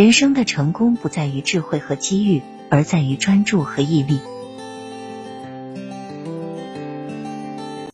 人生的成功不在于智慧和机遇而在于专注和毅力。